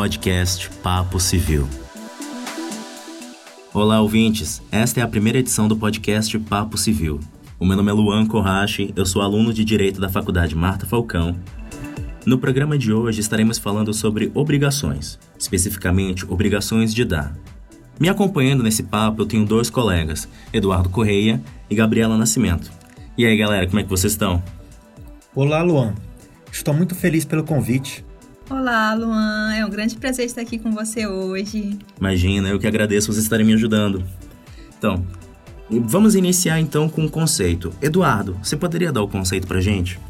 podcast Papo Civil. Olá, ouvintes! Esta é a primeira edição do podcast Papo Civil. O meu nome é Luan Corrache, eu sou aluno de Direito da Faculdade Marta Falcão. No programa de hoje estaremos falando sobre obrigações, especificamente obrigações de dar. Me acompanhando nesse papo eu tenho dois colegas, Eduardo Correia e Gabriela Nascimento. E aí, galera, como é que vocês estão? Olá, Luan. Estou muito feliz pelo convite. Olá, Luan. É um grande prazer estar aqui com você hoje. Imagina, eu que agradeço vocês estarem me ajudando. Então, vamos iniciar então com o um conceito. Eduardo, você poderia dar o conceito pra gente?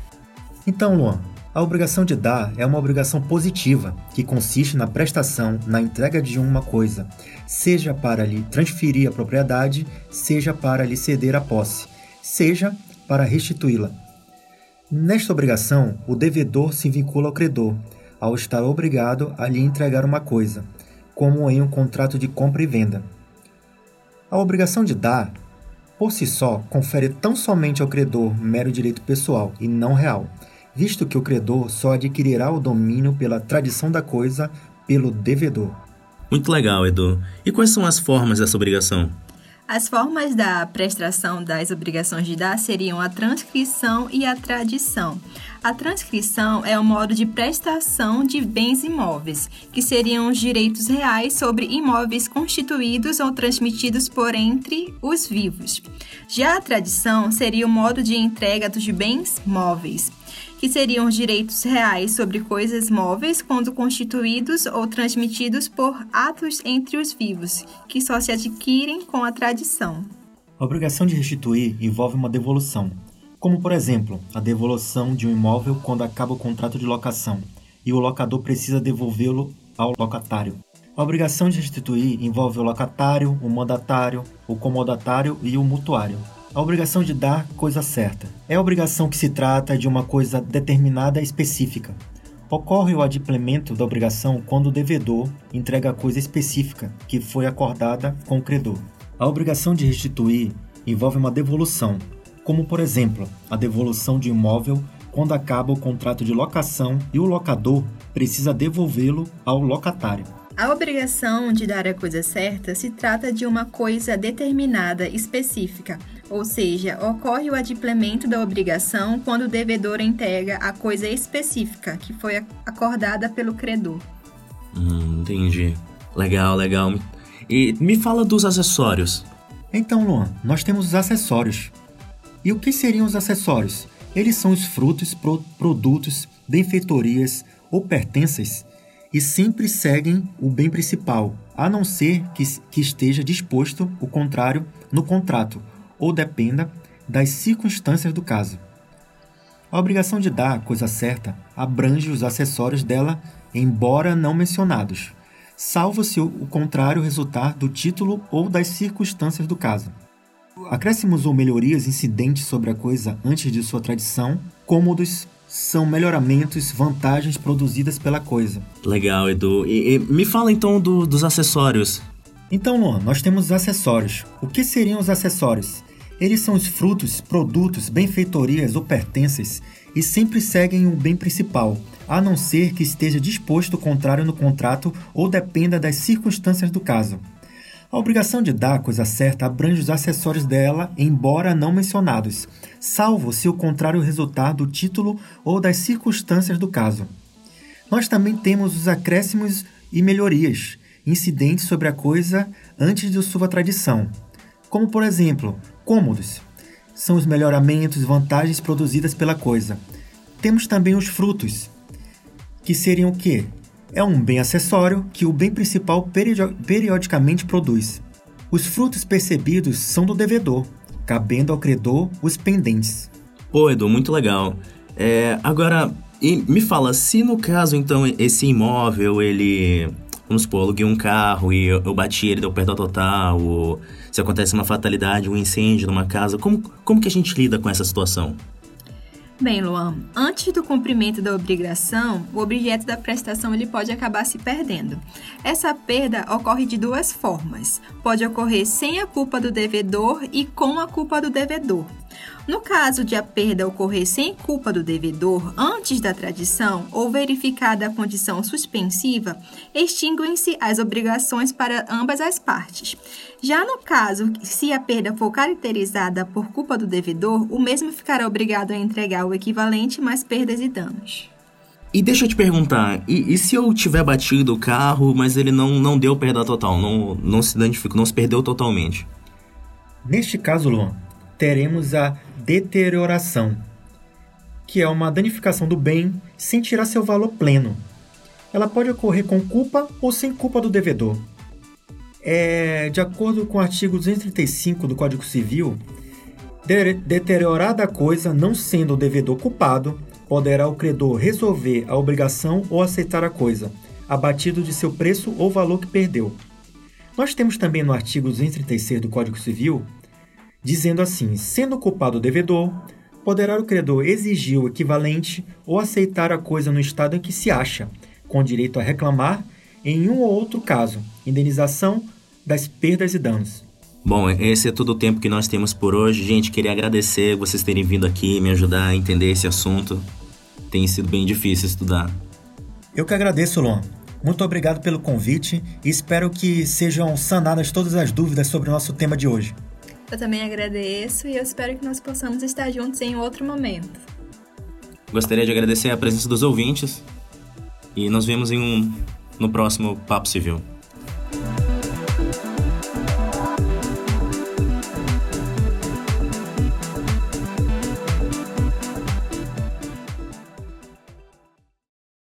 Então, Luan, a obrigação de dar é uma obrigação positiva, que consiste na prestação, na entrega de uma coisa, seja para lhe transferir a propriedade, seja para lhe ceder a posse, seja para restituí-la. Nesta obrigação, o devedor se vincula ao credor, ao estar obrigado a lhe entregar uma coisa, como em um contrato de compra e venda. A obrigação de dar, por si só, confere tão somente ao credor mero direito pessoal e não real, visto que o credor só adquirirá o domínio pela tradição da coisa pelo devedor. Muito legal, Edu. E quais são as formas dessa obrigação? As formas da prestação das obrigações de dar seriam a transcrição e a tradição. A transcrição é o modo de prestação de bens imóveis, que seriam os direitos reais sobre imóveis constituídos ou transmitidos por entre os vivos. Já a tradição seria o modo de entrega dos bens móveis que seriam os direitos reais sobre coisas móveis quando constituídos ou transmitidos por atos entre os vivos, que só se adquirem com a tradição. A obrigação de restituir envolve uma devolução, como por exemplo, a devolução de um imóvel quando acaba o contrato de locação e o locador precisa devolvê-lo ao locatário. A obrigação de restituir envolve o locatário, o mandatário, o comodatário e o mutuário. A obrigação de dar coisa certa. É a obrigação que se trata de uma coisa determinada específica. Ocorre o adimplemento da obrigação quando o devedor entrega a coisa específica que foi acordada com o credor. A obrigação de restituir envolve uma devolução, como por exemplo, a devolução de imóvel quando acaba o contrato de locação e o locador precisa devolvê-lo ao locatário. A obrigação de dar a coisa certa se trata de uma coisa determinada, específica, ou seja, ocorre o adimplemento da obrigação quando o devedor entrega a coisa específica que foi acordada pelo credor. Hum, entendi. Legal, legal. E me fala dos acessórios. Então, Luan, nós temos os acessórios. E o que seriam os acessórios? Eles são os frutos, pro produtos, benfeitorias ou pertences e sempre seguem o bem principal, a não ser que, que esteja disposto o contrário no contrato ou dependa das circunstâncias do caso. A obrigação de dar a coisa certa abrange os acessórios dela, embora não mencionados, salvo se o contrário resultar do título ou das circunstâncias do caso. Acréscimos ou melhorias incidentes sobre a coisa antes de sua tradição, cômodos, são melhoramentos, vantagens produzidas pela coisa. Legal, Edu. E, e me fala então do, dos acessórios. Então, Luan, nós temos os acessórios. O que seriam os acessórios? Eles são os frutos, produtos, benfeitorias ou pertences e sempre seguem o bem principal, a não ser que esteja disposto o contrário no contrato ou dependa das circunstâncias do caso. A obrigação de dar a coisa certa abrange os acessórios dela, embora não mencionados, salvo se o contrário resultar do título ou das circunstâncias do caso. Nós também temos os acréscimos e melhorias, incidentes sobre a coisa antes de sua tradição, como por exemplo, cômodos. São os melhoramentos, vantagens produzidas pela coisa. Temos também os frutos, que seriam o quê? É um bem acessório que o bem principal periodicamente produz. Os frutos percebidos são do devedor, cabendo ao credor os pendentes. Pô, Edu, muito legal. É, agora, me fala, se no caso, então, esse imóvel, ele vamos supor, aluguei um carro e eu, eu bati ele, deu perda total, ou se acontece uma fatalidade, um incêndio numa casa, como, como que a gente lida com essa situação? Bem, Luan, antes do cumprimento da obrigação, o objeto da prestação ele pode acabar se perdendo. Essa perda ocorre de duas formas. Pode ocorrer sem a culpa do devedor e com a culpa do devedor. No caso de a perda ocorrer sem culpa do devedor antes da tradição ou verificada a condição suspensiva, extinguem-se as obrigações para ambas as partes. Já no caso, se a perda for caracterizada por culpa do devedor, o mesmo ficará obrigado a entregar o equivalente mais perdas e danos. E deixa eu te perguntar, e, e, se eu tiver batido o carro, mas ele não, não deu perda total, não, não se identificou, não se perdeu totalmente? Neste caso, Luan, teremos a deterioração, que é uma danificação do bem sem tirar seu valor pleno. Ela pode ocorrer com culpa ou sem culpa do devedor. É, de acordo com o artigo 235 do Código Civil, de deteriorada a coisa não sendo o devedor culpado, poderá o credor resolver a obrigação ou aceitar a coisa, abatido de seu preço ou valor que perdeu. Nós temos também no artigo 236 do Código Civil, dizendo assim: sendo culpado o devedor, poderá o credor exigir o equivalente ou aceitar a coisa no estado em que se acha, com direito a reclamar, em um ou outro caso, indenização das perdas e danos. Bom, esse é todo o tempo que nós temos por hoje. Gente, queria agradecer vocês terem vindo aqui me ajudar a entender esse assunto tem sido bem difícil estudar. Eu que agradeço, Luan. Muito obrigado pelo convite e espero que sejam sanadas todas as dúvidas sobre o nosso tema de hoje. Eu também agradeço e eu espero que nós possamos estar juntos em outro momento. Gostaria de agradecer a presença dos ouvintes e nos vemos em um no próximo Papo Civil.